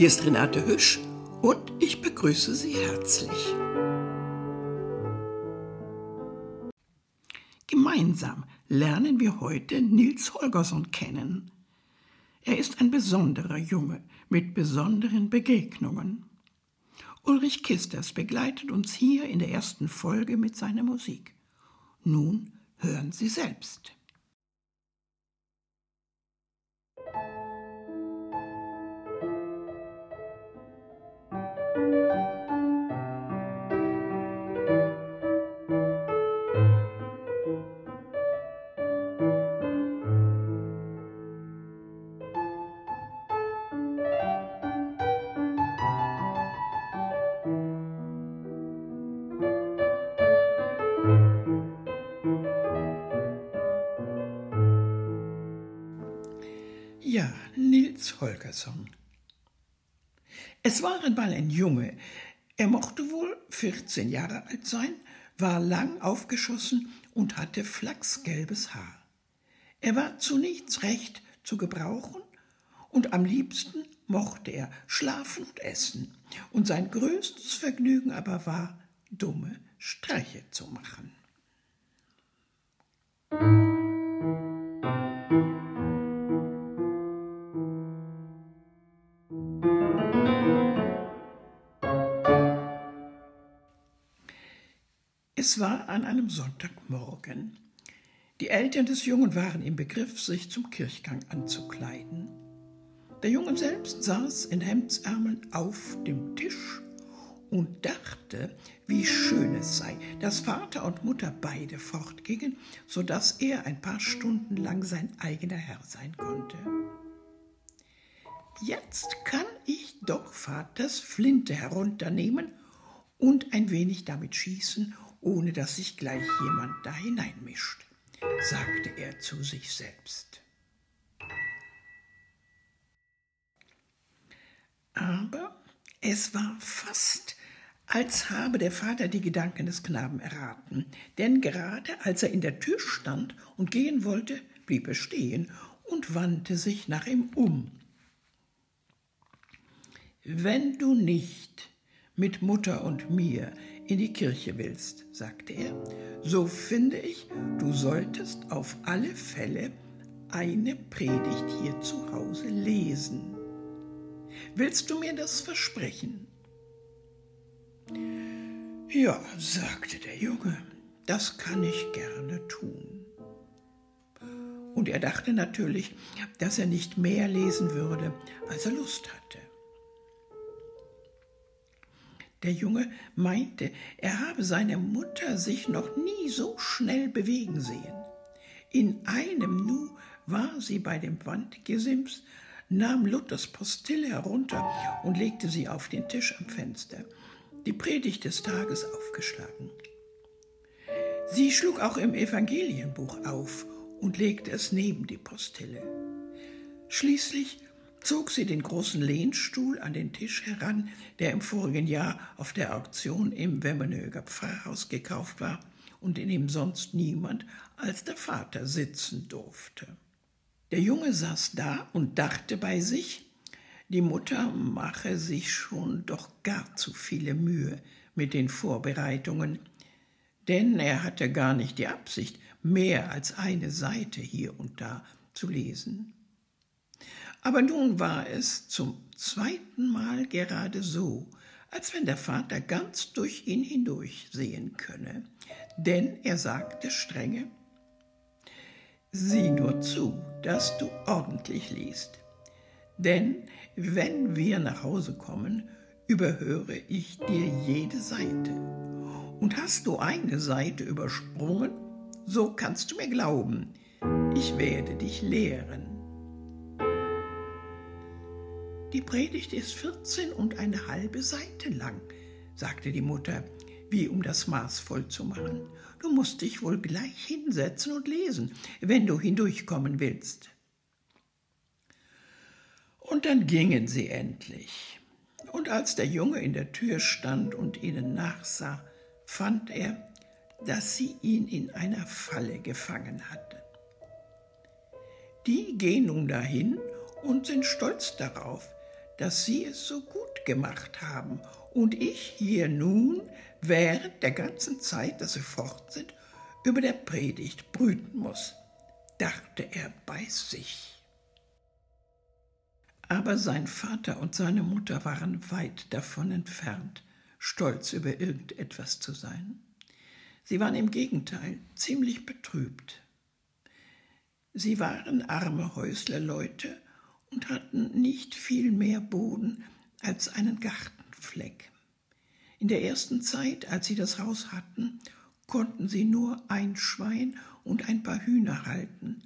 Hier ist Renate Hüsch und ich begrüße Sie herzlich. Gemeinsam lernen wir heute Nils Holgersson kennen. Er ist ein besonderer Junge mit besonderen Begegnungen. Ulrich Kisters begleitet uns hier in der ersten Folge mit seiner Musik. Nun hören Sie selbst. Holgersson. Es war einmal ein Junge. Er mochte wohl 14 Jahre alt sein, war lang aufgeschossen und hatte flachsgelbes Haar. Er war zu nichts recht zu gebrauchen und am liebsten mochte er schlafen und essen. Und sein größtes Vergnügen aber war, dumme Streiche war an einem Sonntagmorgen. Die Eltern des Jungen waren im Begriff, sich zum Kirchgang anzukleiden. Der Junge selbst saß in Hemdsärmeln auf dem Tisch und dachte, wie schön es sei, dass Vater und Mutter beide fortgingen, so dass er ein paar Stunden lang sein eigener Herr sein konnte. Jetzt kann ich doch Vaters Flinte herunternehmen und ein wenig damit schießen ohne dass sich gleich jemand da hineinmischt, sagte er zu sich selbst. Aber es war fast, als habe der Vater die Gedanken des Knaben erraten, denn gerade als er in der Tür stand und gehen wollte, blieb er stehen und wandte sich nach ihm um. Wenn du nicht mit Mutter und mir in die Kirche willst, sagte er, so finde ich, du solltest auf alle Fälle eine Predigt hier zu Hause lesen. Willst du mir das versprechen? Ja, sagte der Junge, das kann ich gerne tun. Und er dachte natürlich, dass er nicht mehr lesen würde, als er Lust hatte. Der Junge meinte, er habe seine Mutter sich noch nie so schnell bewegen sehen. In einem Nu war sie bei dem Wandgesims, nahm Luthers Postille herunter und legte sie auf den Tisch am Fenster, die Predigt des Tages aufgeschlagen. Sie schlug auch im Evangelienbuch auf und legte es neben die Postille. Schließlich zog sie den großen Lehnstuhl an den Tisch heran, der im vorigen Jahr auf der Auktion im Wemmenöger Pfarrhaus gekauft war und in dem sonst niemand als der Vater sitzen durfte. Der Junge saß da und dachte bei sich, die Mutter mache sich schon doch gar zu viele Mühe mit den Vorbereitungen, denn er hatte gar nicht die Absicht, mehr als eine Seite hier und da zu lesen. Aber nun war es zum zweiten Mal gerade so, als wenn der Vater ganz durch ihn hindurch sehen könne. Denn er sagte strenge, Sieh nur zu, dass du ordentlich liest. Denn wenn wir nach Hause kommen, überhöre ich dir jede Seite. Und hast du eine Seite übersprungen, so kannst du mir glauben, ich werde dich lehren. Die Predigt ist 14 und eine halbe Seite lang, sagte die Mutter, wie um das Maß voll zu machen. Du musst dich wohl gleich hinsetzen und lesen, wenn du hindurchkommen willst. Und dann gingen sie endlich. Und als der Junge in der Tür stand und ihnen nachsah, fand er, dass sie ihn in einer Falle gefangen hatten. Die gehen nun dahin und sind stolz darauf, dass Sie es so gut gemacht haben und ich hier nun während der ganzen Zeit, dass Sie fort sind, über der Predigt brüten muss, dachte er bei sich. Aber sein Vater und seine Mutter waren weit davon entfernt, stolz über irgendetwas zu sein. Sie waren im Gegenteil ziemlich betrübt. Sie waren arme Häuslerleute und hatten nicht viel mehr Boden als einen Gartenfleck. In der ersten Zeit, als sie das Haus hatten, konnten sie nur ein Schwein und ein paar Hühner halten.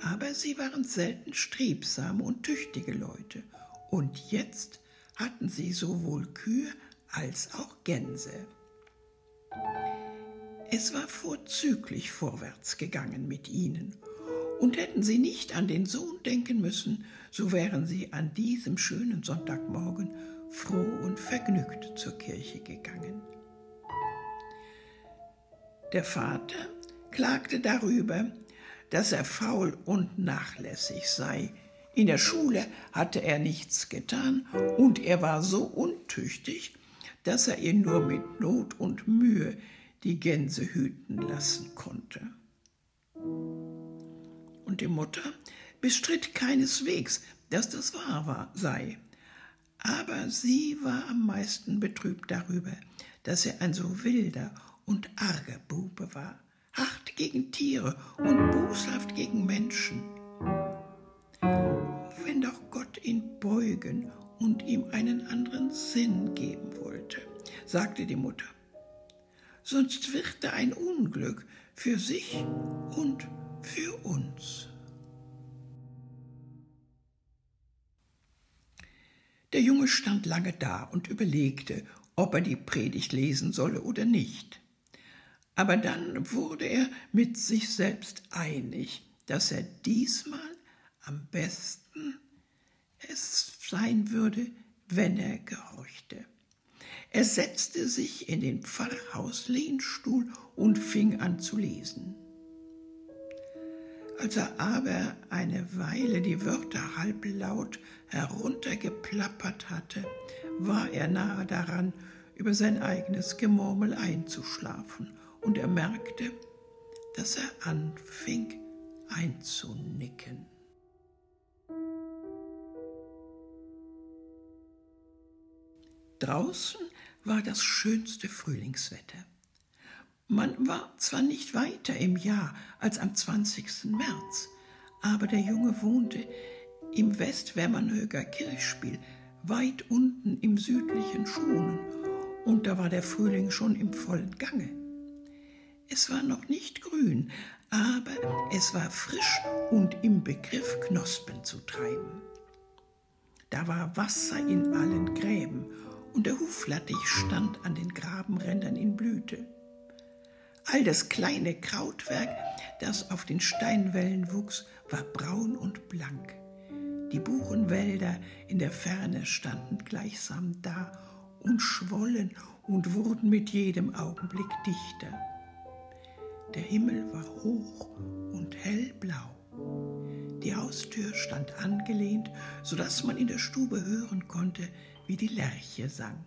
Aber sie waren selten strebsame und tüchtige Leute, und jetzt hatten sie sowohl Kühe als auch Gänse. Es war vorzüglich vorwärts gegangen mit ihnen, und hätten sie nicht an den Sohn denken müssen, so wären sie an diesem schönen Sonntagmorgen froh und vergnügt zur Kirche gegangen. Der Vater klagte darüber, dass er faul und nachlässig sei. In der Schule hatte er nichts getan und er war so untüchtig, dass er ihn nur mit Not und Mühe die Gänse hüten lassen konnte. Und die Mutter bestritt keineswegs, dass das wahr war, sei. Aber sie war am meisten betrübt darüber, dass er ein so wilder und arger Bube war, hart gegen Tiere und boshaft gegen Menschen. Wenn doch Gott ihn beugen und ihm einen anderen Sinn geben wollte, sagte die Mutter. Sonst wird er ein Unglück für sich und für uns. Der Junge stand lange da und überlegte, ob er die Predigt lesen solle oder nicht. Aber dann wurde er mit sich selbst einig, dass er diesmal am besten es sein würde, wenn er gehorchte. Er setzte sich in den Pfarrhauslehnstuhl und fing an zu lesen. Als er aber eine Weile die Wörter halblaut heruntergeplappert hatte, war er nahe daran, über sein eigenes Gemurmel einzuschlafen, und er merkte, dass er anfing einzunicken. Draußen war das schönste Frühlingswetter. Man war zwar nicht weiter im Jahr als am 20. März, aber der Junge wohnte im Westwärmernhöger Kirchspiel, weit unten im südlichen Schonen, und da war der Frühling schon im vollen Gange. Es war noch nicht grün, aber es war frisch und im Begriff, Knospen zu treiben. Da war Wasser in allen Gräben und der Huflattich stand an den Grabenrändern in Blüte. All das kleine Krautwerk, das auf den Steinwällen wuchs, war braun und blank. Die Buchenwälder in der Ferne standen gleichsam da und schwollen und wurden mit jedem Augenblick dichter. Der Himmel war hoch und hellblau. Die Haustür stand angelehnt, so dass man in der Stube hören konnte, wie die Lerche sang.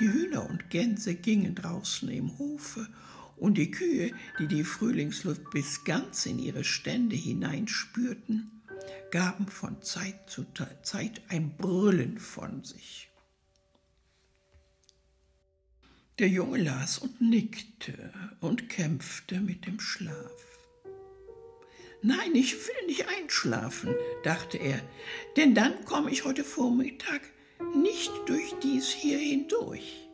Die Hühner und Gänse gingen draußen im Hofe, und die Kühe, die die Frühlingsluft bis ganz in ihre Stände hineinspürten, gaben von Zeit zu Zeit ein Brüllen von sich. Der Junge las und nickte und kämpfte mit dem Schlaf. Nein, ich will nicht einschlafen, dachte er, denn dann komme ich heute Vormittag nicht durch dies hier hindurch.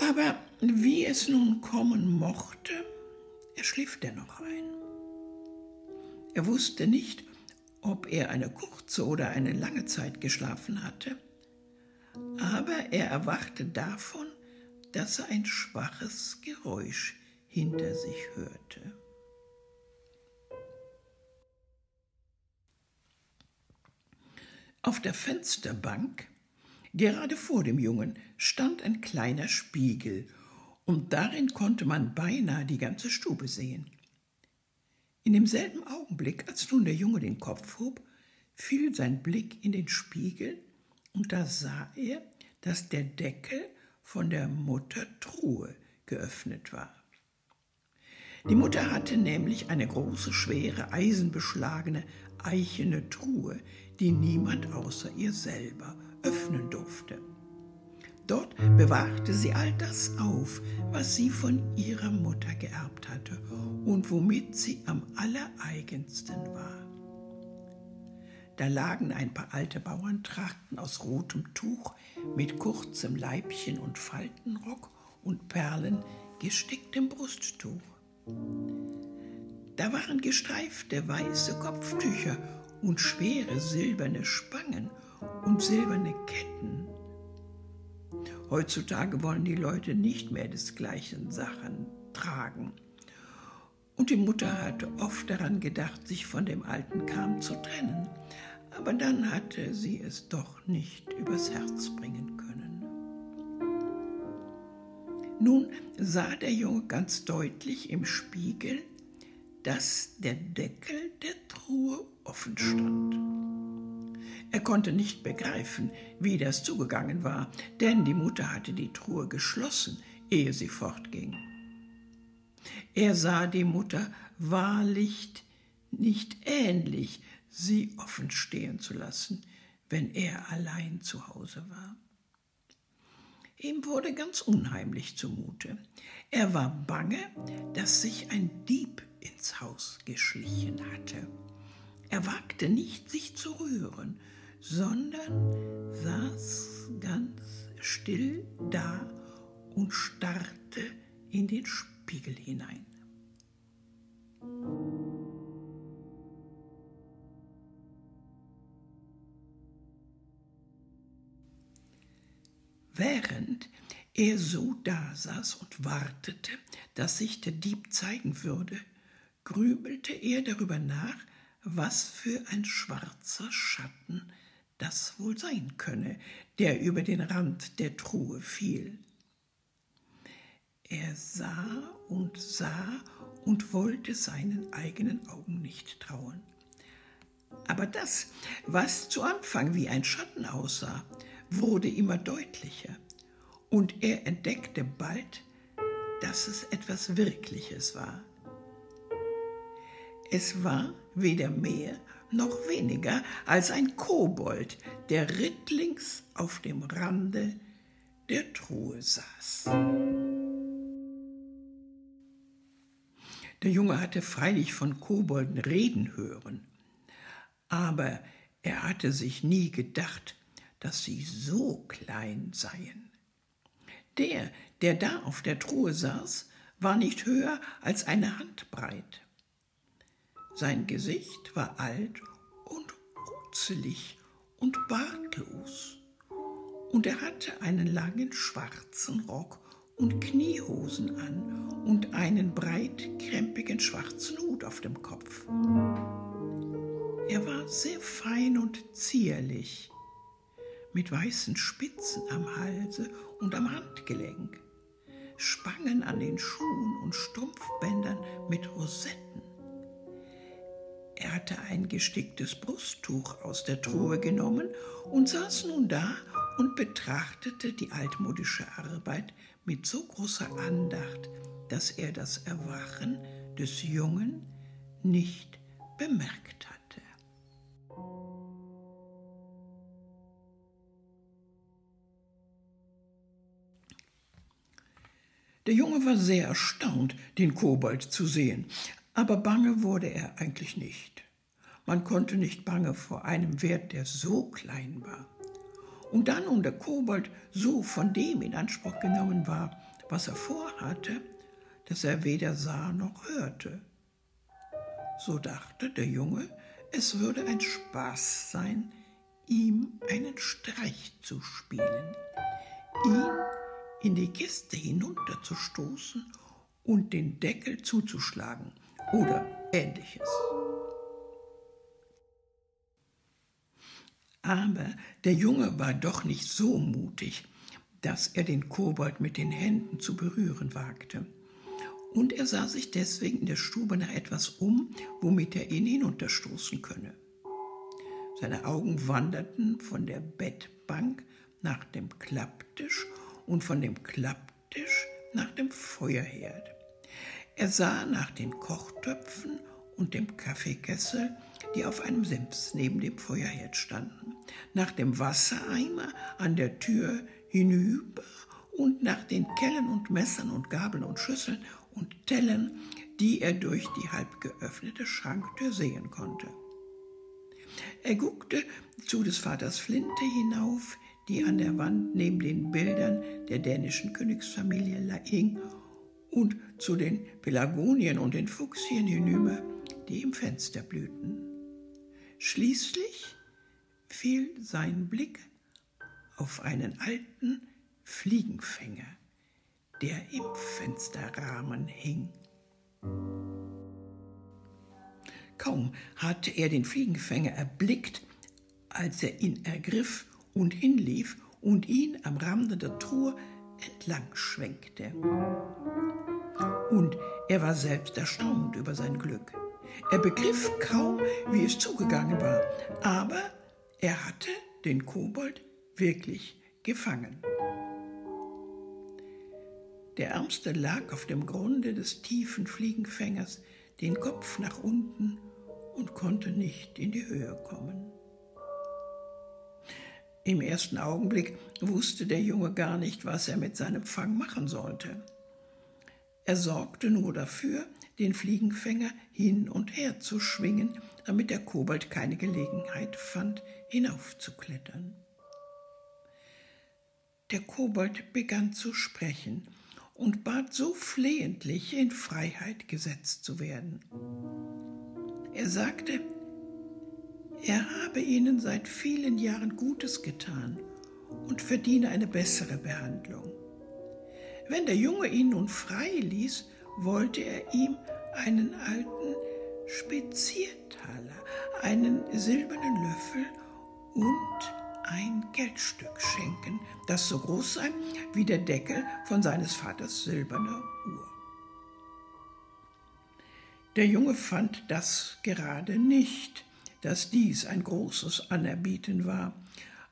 Aber wie es nun kommen mochte, er schlief dennoch ein. Er wusste nicht, ob er eine kurze oder eine lange Zeit geschlafen hatte, aber er erwachte davon, dass er ein schwaches Geräusch hinter sich hörte. Auf der Fensterbank, gerade vor dem Jungen, stand ein kleiner Spiegel, und darin konnte man beinahe die ganze Stube sehen. In demselben Augenblick, als nun der Junge den Kopf hob, fiel sein Blick in den Spiegel und da sah er, dass der Deckel von der Muttertruhe geöffnet war. Die Mutter hatte nämlich eine große, schwere, eisenbeschlagene, eichene Truhe, die niemand außer ihr selber öffnen durfte. Dort bewahrte sie all das auf, was sie von ihrer Mutter geerbt hatte und womit sie am allereigensten war. Da lagen ein paar alte Bauerntrachten aus rotem Tuch mit kurzem Leibchen und Faltenrock und Perlen gesticktem Brusttuch. Da waren gestreifte weiße Kopftücher und schwere silberne Spangen und silberne Ketten Heutzutage wollen die Leute nicht mehr desgleichen Sachen tragen. Und die Mutter hatte oft daran gedacht, sich von dem alten Kram zu trennen, aber dann hatte sie es doch nicht übers Herz bringen können. Nun sah der Junge ganz deutlich im Spiegel, dass der Deckel der Truhe offen stand. Er konnte nicht begreifen, wie das zugegangen war, denn die Mutter hatte die Truhe geschlossen, ehe sie fortging. Er sah die Mutter wahrlich nicht ähnlich, sie offen stehen zu lassen, wenn er allein zu Hause war. Ihm wurde ganz unheimlich zumute. Er war bange, dass sich ein Dieb ins Haus geschlichen hatte. Er wagte nicht, sich zu rühren, sondern saß ganz still da und starrte in den Spiegel hinein. Während er so dasaß und wartete, dass sich der Dieb zeigen würde, grübelte er darüber nach, was für ein schwarzer Schatten das wohl sein könne, der über den Rand der Truhe fiel. Er sah und sah und wollte seinen eigenen Augen nicht trauen. Aber das, was zu Anfang wie ein Schatten aussah, wurde immer deutlicher, und er entdeckte bald, dass es etwas Wirkliches war. Es war weder mehr noch weniger als ein Kobold, der rittlings auf dem Rande der Truhe saß. Der Junge hatte freilich von Kobolden reden hören, aber er hatte sich nie gedacht, dass sie so klein seien. Der, der da auf der Truhe saß, war nicht höher als eine Handbreit. Sein Gesicht war alt und runzelig und bartlos. Und er hatte einen langen schwarzen Rock und Kniehosen an und einen breitkrempigen schwarzen Hut auf dem Kopf. Er war sehr fein und zierlich, mit weißen Spitzen am Halse und am Handgelenk, Spangen an den Schuhen und Strumpfbändern mit Rosetten. Er hatte ein gesticktes Brusttuch aus der Truhe genommen und saß nun da und betrachtete die altmodische Arbeit mit so großer Andacht, dass er das Erwachen des Jungen nicht bemerkt hatte. Der Junge war sehr erstaunt, den Kobold zu sehen, aber bange wurde er eigentlich nicht. Man konnte nicht bange vor einem Wert, der so klein war. Und dann, und der Kobold so von dem in Anspruch genommen war, was er vorhatte, dass er weder sah noch hörte. So dachte der Junge, es würde ein Spaß sein, ihm einen Streich zu spielen, ihn in die Kiste hinunterzustoßen und den Deckel zuzuschlagen oder ähnliches. Aber der Junge war doch nicht so mutig, dass er den Kobold mit den Händen zu berühren wagte. Und er sah sich deswegen in der Stube nach etwas um, womit er ihn hinunterstoßen könne. Seine Augen wanderten von der Bettbank nach dem Klapptisch und von dem Klapptisch nach dem Feuerherd. Er sah nach den Kochtöpfen und dem Kaffeekessel, die auf einem Sims neben dem Feuerherd standen, nach dem Wassereimer an der Tür hinüber und nach den Kellen und Messern und Gabeln und Schüsseln und Tellern, die er durch die halb geöffnete Schranktür sehen konnte. Er guckte zu des Vaters Flinte hinauf, die an der Wand neben den Bildern der dänischen Königsfamilie hing, und zu den Pelagonien und den Fuchsien hinüber, die im Fenster blühten. Schließlich fiel sein Blick auf einen alten Fliegenfänger, der im Fensterrahmen hing. Kaum hatte er den Fliegenfänger erblickt, als er ihn ergriff und hinlief und ihn am Rande der Truhe entlang schwenkte. Und er war selbst erstaunt über sein Glück. Er begriff kaum, wie es zugegangen war, aber er hatte den Kobold wirklich gefangen. Der Ärmste lag auf dem Grunde des tiefen Fliegenfängers, den Kopf nach unten und konnte nicht in die Höhe kommen. Im ersten Augenblick wusste der Junge gar nicht, was er mit seinem Fang machen sollte. Er sorgte nur dafür, den Fliegenfänger hin und her zu schwingen, damit der Kobold keine Gelegenheit fand, hinaufzuklettern. Der Kobold begann zu sprechen und bat so flehentlich, in Freiheit gesetzt zu werden. Er sagte, er habe ihnen seit vielen Jahren Gutes getan und verdiene eine bessere Behandlung. Wenn der Junge ihn nun frei ließ, wollte er ihm einen alten Speziertaler, einen silbernen Löffel und ein Geldstück schenken, das so groß sei wie der Deckel von seines Vaters silberner Uhr. Der Junge fand das gerade nicht, dass dies ein großes Anerbieten war,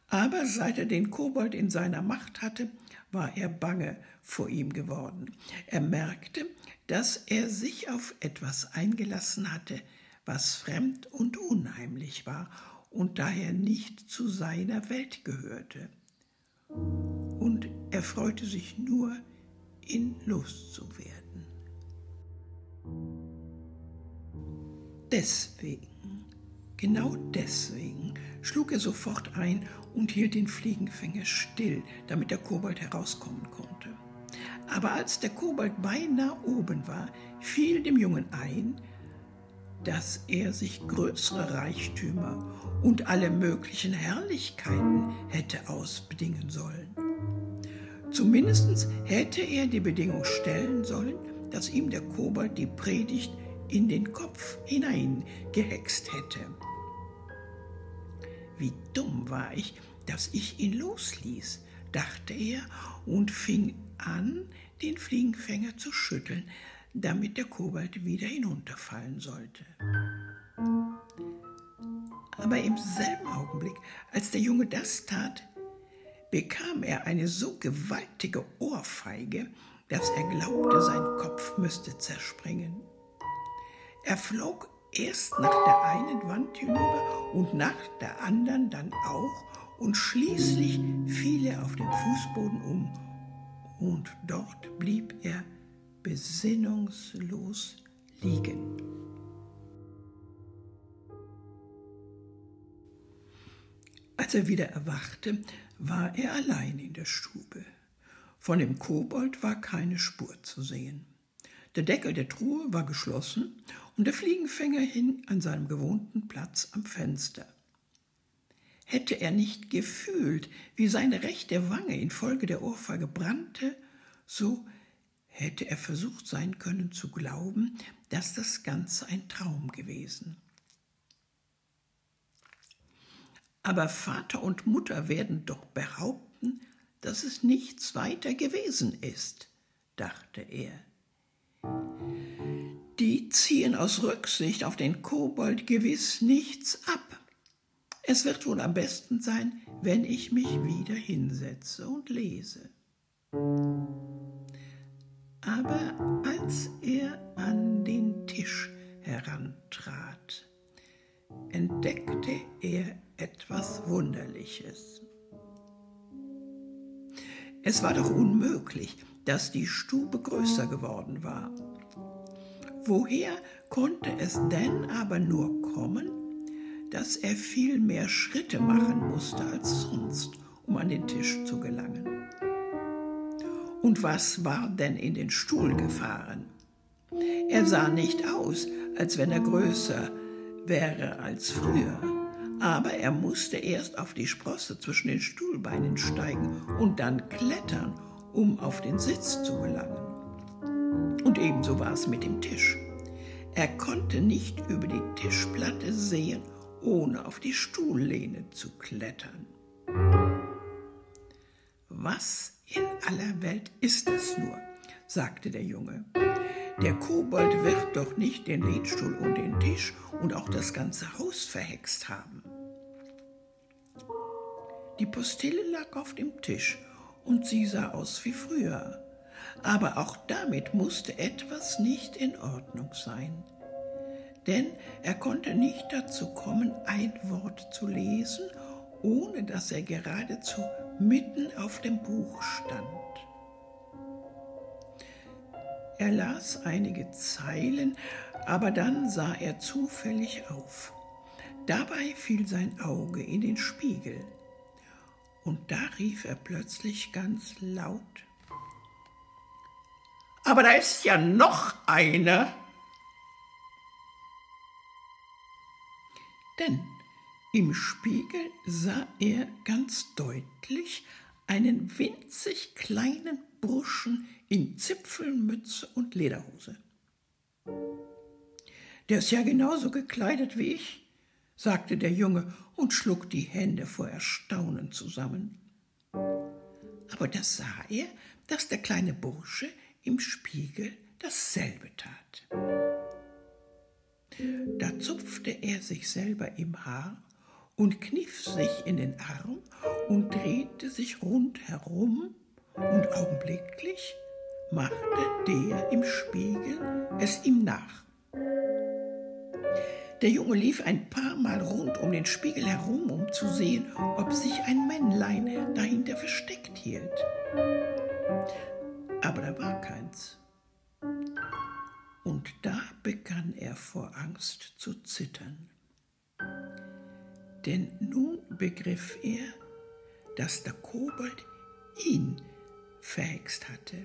aber seit er den Kobold in seiner Macht hatte, war er bange vor ihm geworden. Er merkte, dass er sich auf etwas eingelassen hatte, was fremd und unheimlich war und daher nicht zu seiner Welt gehörte. Und er freute sich nur, ihn loszuwerden. Deswegen, genau deswegen, schlug er sofort ein und hielt den Fliegenfänger still, damit der Kobold herauskommen konnte. Aber als der Kobold beinahe oben war, fiel dem Jungen ein, dass er sich größere Reichtümer und alle möglichen Herrlichkeiten hätte ausbedingen sollen. Zumindest hätte er die Bedingung stellen sollen, dass ihm der Kobold die Predigt in den Kopf hineingehext hätte. Wie dumm war ich, dass ich ihn losließ, dachte er und fing an, den Fliegenfänger zu schütteln, damit der Kobold wieder hinunterfallen sollte. Aber im selben Augenblick, als der Junge das tat, bekam er eine so gewaltige Ohrfeige, dass er glaubte, sein Kopf müsste zerspringen. Er flog erst nach der einen Wand hinüber und nach der anderen dann auch, und schließlich fiel er auf den Fußboden um, und dort blieb er besinnungslos liegen. Als er wieder erwachte, war er allein in der Stube. Von dem Kobold war keine Spur zu sehen. Der Deckel der Truhe war geschlossen und der Fliegenfänger hing an seinem gewohnten Platz am Fenster. Hätte er nicht gefühlt, wie seine rechte Wange infolge der Ohrfeige brannte, so hätte er versucht sein können zu glauben, dass das Ganze ein Traum gewesen. Aber Vater und Mutter werden doch behaupten, dass es nichts weiter gewesen ist, dachte er. Ziehen aus Rücksicht auf den Kobold gewiss nichts ab. Es wird wohl am besten sein, wenn ich mich wieder hinsetze und lese. Aber als er an den Tisch herantrat, entdeckte er etwas Wunderliches. Es war doch unmöglich, dass die Stube größer geworden war. Woher konnte es denn aber nur kommen, dass er viel mehr Schritte machen musste als sonst, um an den Tisch zu gelangen? Und was war denn in den Stuhl gefahren? Er sah nicht aus, als wenn er größer wäre als früher, aber er musste erst auf die Sprosse zwischen den Stuhlbeinen steigen und dann klettern, um auf den Sitz zu gelangen. Und ebenso war es mit dem Tisch. Er konnte nicht über die Tischplatte sehen, ohne auf die Stuhllehne zu klettern. Was in aller Welt ist das nur? sagte der Junge. Der Kobold wird doch nicht den Liedstuhl und den Tisch und auch das ganze Haus verhext haben. Die Postille lag auf dem Tisch und sie sah aus wie früher. Aber auch damit musste etwas nicht in Ordnung sein. Denn er konnte nicht dazu kommen, ein Wort zu lesen, ohne dass er geradezu mitten auf dem Buch stand. Er las einige Zeilen, aber dann sah er zufällig auf. Dabei fiel sein Auge in den Spiegel. Und da rief er plötzlich ganz laut. Aber da ist ja noch einer. Denn im Spiegel sah er ganz deutlich einen winzig kleinen Burschen in Zipfelmütze und Lederhose. Der ist ja genauso gekleidet wie ich, sagte der Junge und schlug die Hände vor Erstaunen zusammen. Aber da sah er, dass der kleine Bursche im Spiegel dasselbe tat. Da zupfte er sich selber im Haar und kniff sich in den Arm und drehte sich rundherum und augenblicklich machte der im Spiegel es ihm nach. Der Junge lief ein paar Mal rund um den Spiegel herum, um zu sehen, ob sich ein Männlein dahinter versteckt hielt. Denn nun begriff er, dass der Kobold ihn verhext hatte.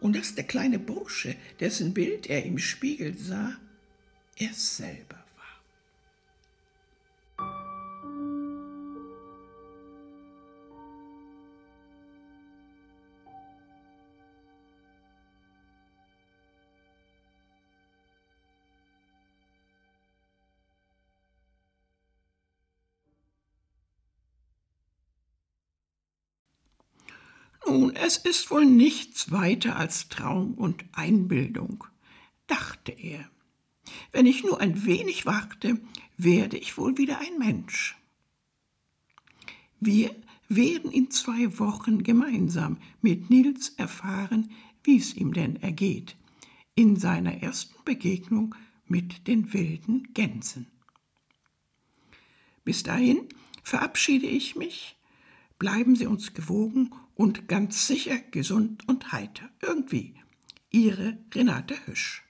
Und dass der kleine Bursche, dessen Bild er im Spiegel sah, er selber Nun, es ist wohl nichts weiter als Traum und Einbildung, dachte er. Wenn ich nur ein wenig warte, werde ich wohl wieder ein Mensch. Wir werden in zwei Wochen gemeinsam mit Nils erfahren, wie es ihm denn ergeht, in seiner ersten Begegnung mit den wilden Gänsen. Bis dahin verabschiede ich mich. Bleiben Sie uns gewogen und ganz sicher gesund und heiter. Irgendwie. Ihre Renate Hüsch.